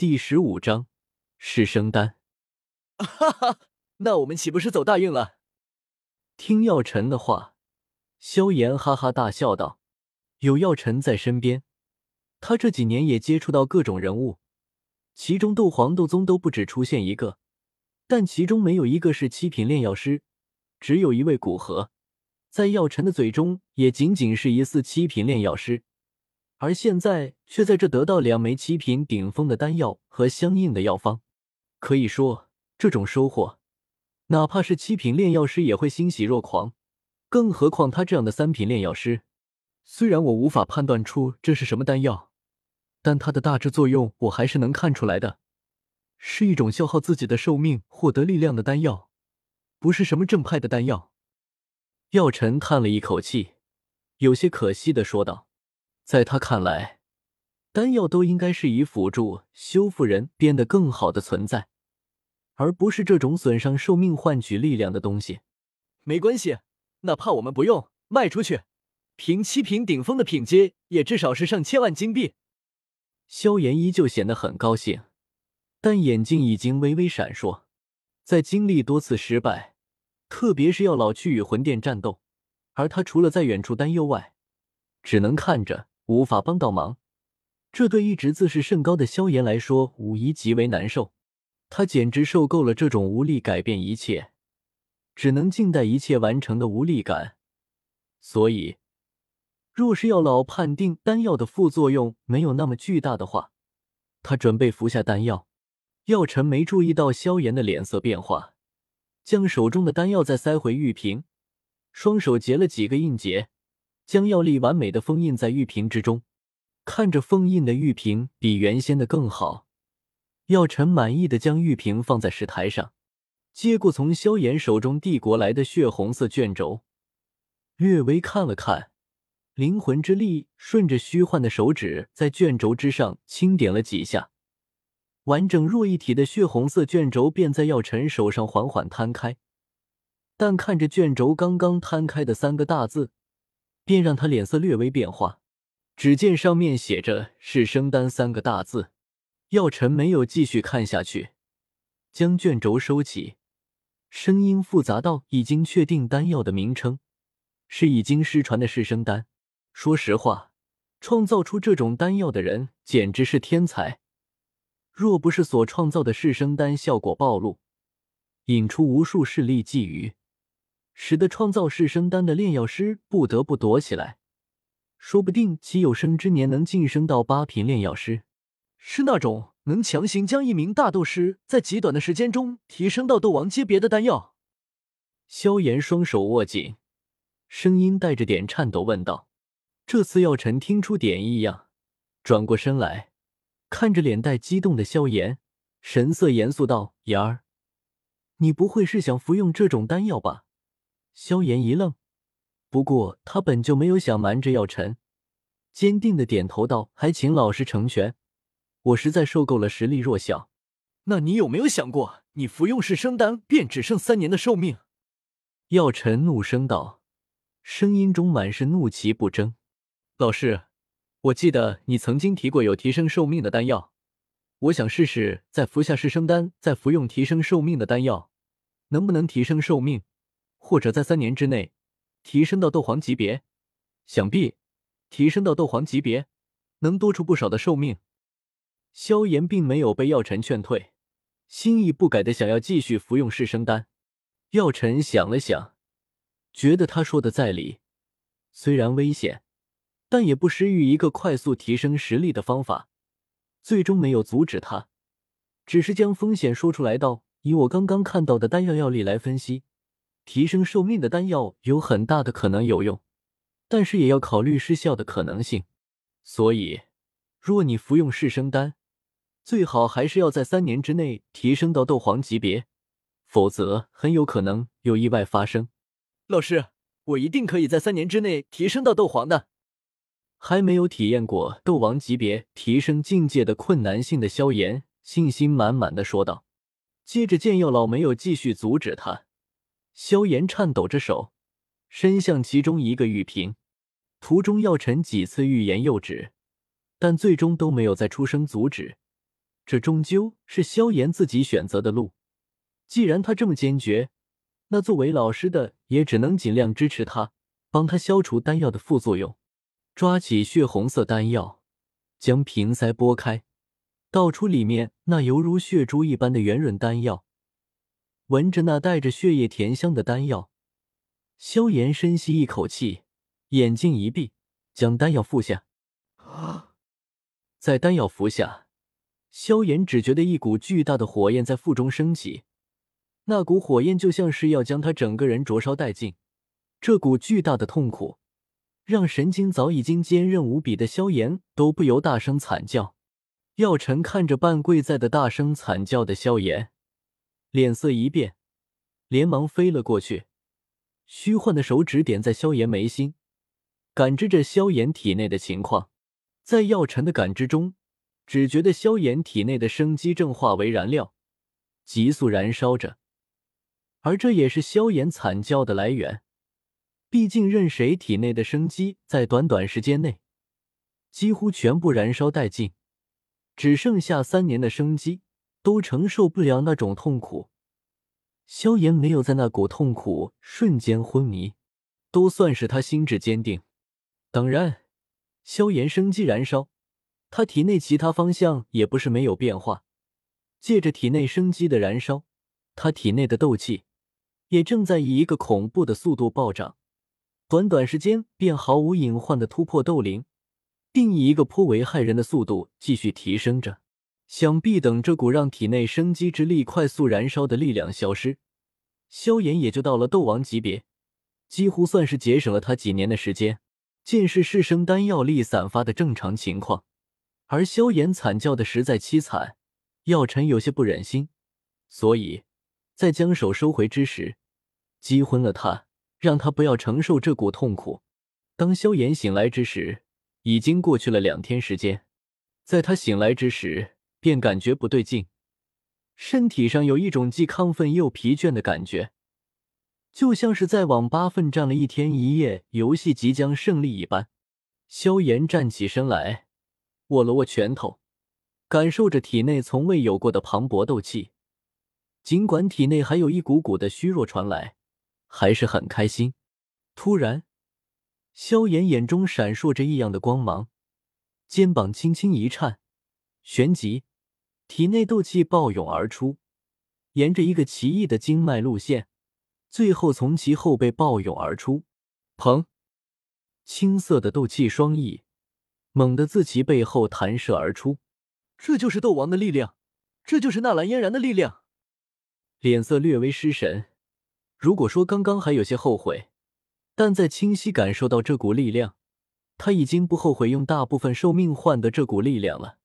第十五章是生丹。哈哈，那我们岂不是走大运了？听药尘的话，萧炎哈哈大笑道：“有药尘在身边，他这几年也接触到各种人物，其中斗皇、斗宗都不止出现一个，但其中没有一个是七品炼药师，只有一位古河，在药尘的嘴中也仅仅是疑似七品炼药师。”而现在却在这得到两枚七品顶峰的丹药和相应的药方，可以说这种收获，哪怕是七品炼药师也会欣喜若狂。更何况他这样的三品炼药师，虽然我无法判断出这是什么丹药，但它的大致作用我还是能看出来的，是一种消耗自己的寿命获得力量的丹药，不是什么正派的丹药。药尘叹了一口气，有些可惜的说道。在他看来，丹药都应该是以辅助修复人变得更好的存在，而不是这种损伤寿命换取力量的东西。没关系，哪怕我们不用卖出去，凭七品顶峰的品阶，也至少是上千万金币。萧炎依旧显得很高兴，但眼睛已经微微闪烁。在经历多次失败，特别是要老去与魂殿战斗，而他除了在远处担忧外，只能看着。无法帮到忙，这对一直自视甚高的萧炎来说，无疑极为难受。他简直受够了这种无力改变一切，只能静待一切完成的无力感。所以，若是药老判定丹药的副作用没有那么巨大的话，他准备服下丹药。药尘没注意到萧炎的脸色变化，将手中的丹药再塞回玉瓶，双手结了几个印结。将药力完美的封印在玉瓶之中，看着封印的玉瓶比原先的更好，药尘满意的将玉瓶放在石台上，接过从萧炎手中递过来的血红色卷轴，略微看了看，灵魂之力顺着虚幻的手指在卷轴之上轻点了几下，完整若一体的血红色卷轴便在药尘手上缓缓摊开，但看着卷轴刚刚摊开的三个大字。便让他脸色略微变化。只见上面写着“是生丹”三个大字。药尘没有继续看下去，将卷轴收起，声音复杂到已经确定丹药的名称是已经失传的是生丹。说实话，创造出这种丹药的人简直是天才。若不是所创造的是生丹效果暴露，引出无数势力觊觎。使得创造式生丹的炼药师不得不躲起来，说不定其有生之年能晋升到八品炼药师，是那种能强行将一名大斗师在极短的时间中提升到斗王级别的丹药。萧炎双手握紧，声音带着点颤抖问道：“这次药尘听出点异样，转过身来，看着脸带激动的萧炎，神色严肃道：‘炎儿，你不会是想服用这种丹药吧？’”萧炎一愣，不过他本就没有想瞒着药尘，坚定的点头道：“还请老师成全，我实在受够了实力弱小。”那你有没有想过，你服用是生丹便只剩三年的寿命？药尘怒声道，声音中满是怒其不争。老师，我记得你曾经提过有提升寿命的丹药，我想试试在服下是生丹，再服用提升寿命的丹药，能不能提升寿命？或者在三年之内提升到斗皇级别，想必提升到斗皇级别能多出不少的寿命。萧炎并没有被药尘劝退，心意不改的想要继续服用噬生丹。药尘想了想，觉得他说的在理，虽然危险，但也不失于一个快速提升实力的方法。最终没有阻止他，只是将风险说出来道：“以我刚刚看到的丹药药力来分析。”提升寿命的丹药有很大的可能有用，但是也要考虑失效的可能性。所以，若你服用噬生丹，最好还是要在三年之内提升到斗皇级别，否则很有可能有意外发生。老师，我一定可以在三年之内提升到斗皇的。还没有体验过斗王级别提升境界的困难性的萧炎，信心满满的说道。接着，见药老没有继续阻止他。萧炎颤抖着手，伸向其中一个玉瓶，途中药尘几次欲言又止，但最终都没有再出声阻止，这终究是萧炎自己选择的路。既然他这么坚决，那作为老师的也只能尽量支持他，帮他消除丹药的副作用。抓起血红色丹药，将瓶塞拨开，倒出里面那犹如血珠一般的圆润丹药。闻着那带着血液甜香的丹药，萧炎深吸一口气，眼睛一闭，将丹药服下。在丹药服下，萧炎只觉得一股巨大的火焰在腹中升起，那股火焰就像是要将他整个人灼烧殆尽。这股巨大的痛苦，让神经早已经坚韧无比的萧炎都不由大声惨叫。药尘看着半跪在的大声惨叫的萧炎，脸色一变，连忙飞了过去，虚幻的手指点在萧炎眉心，感知着萧炎体内的情况。在药尘的感知中，只觉得萧炎体内的生机正化为燃料，急速燃烧着，而这也是萧炎惨叫的来源。毕竟，任谁体内的生机在短短时间内几乎全部燃烧殆尽，只剩下三年的生机，都承受不了那种痛苦。萧炎没有在那股痛苦瞬间昏迷，都算是他心智坚定。当然。萧炎生机燃烧，他体内其他方向也不是没有变化。借着体内生机的燃烧，他体内的斗气也正在以一个恐怖的速度暴涨，短短时间便毫无隐患的突破斗灵，并以一个颇为骇人的速度继续提升着。想必等这股让体内生机之力快速燃烧的力量消失，萧炎也就到了斗王级别，几乎算是节省了他几年的时间。见是世生丹药力散发的正常情况，而萧炎惨叫的实在凄惨，药尘有些不忍心，所以在将手收回之时，击昏了他，让他不要承受这股痛苦。当萧炎醒来之时，已经过去了两天时间，在他醒来之时，便感觉不对劲，身体上有一种既亢奋又疲倦的感觉。就像是在网吧奋战了一天一夜，游戏即将胜利一般。萧炎站起身来，握了握拳头，感受着体内从未有过的磅礴斗气。尽管体内还有一股股的虚弱传来，还是很开心。突然，萧炎眼中闪烁着异样的光芒，肩膀轻轻一颤，旋即体内斗气暴涌而出，沿着一个奇异的经脉路线。最后从其后背暴涌而出，砰！青色的斗气双翼猛地自其背后弹射而出。这就是斗王的力量，这就是纳兰嫣然的力量。脸色略微失神。如果说刚刚还有些后悔，但在清晰感受到这股力量，他已经不后悔用大部分寿命换得这股力量了。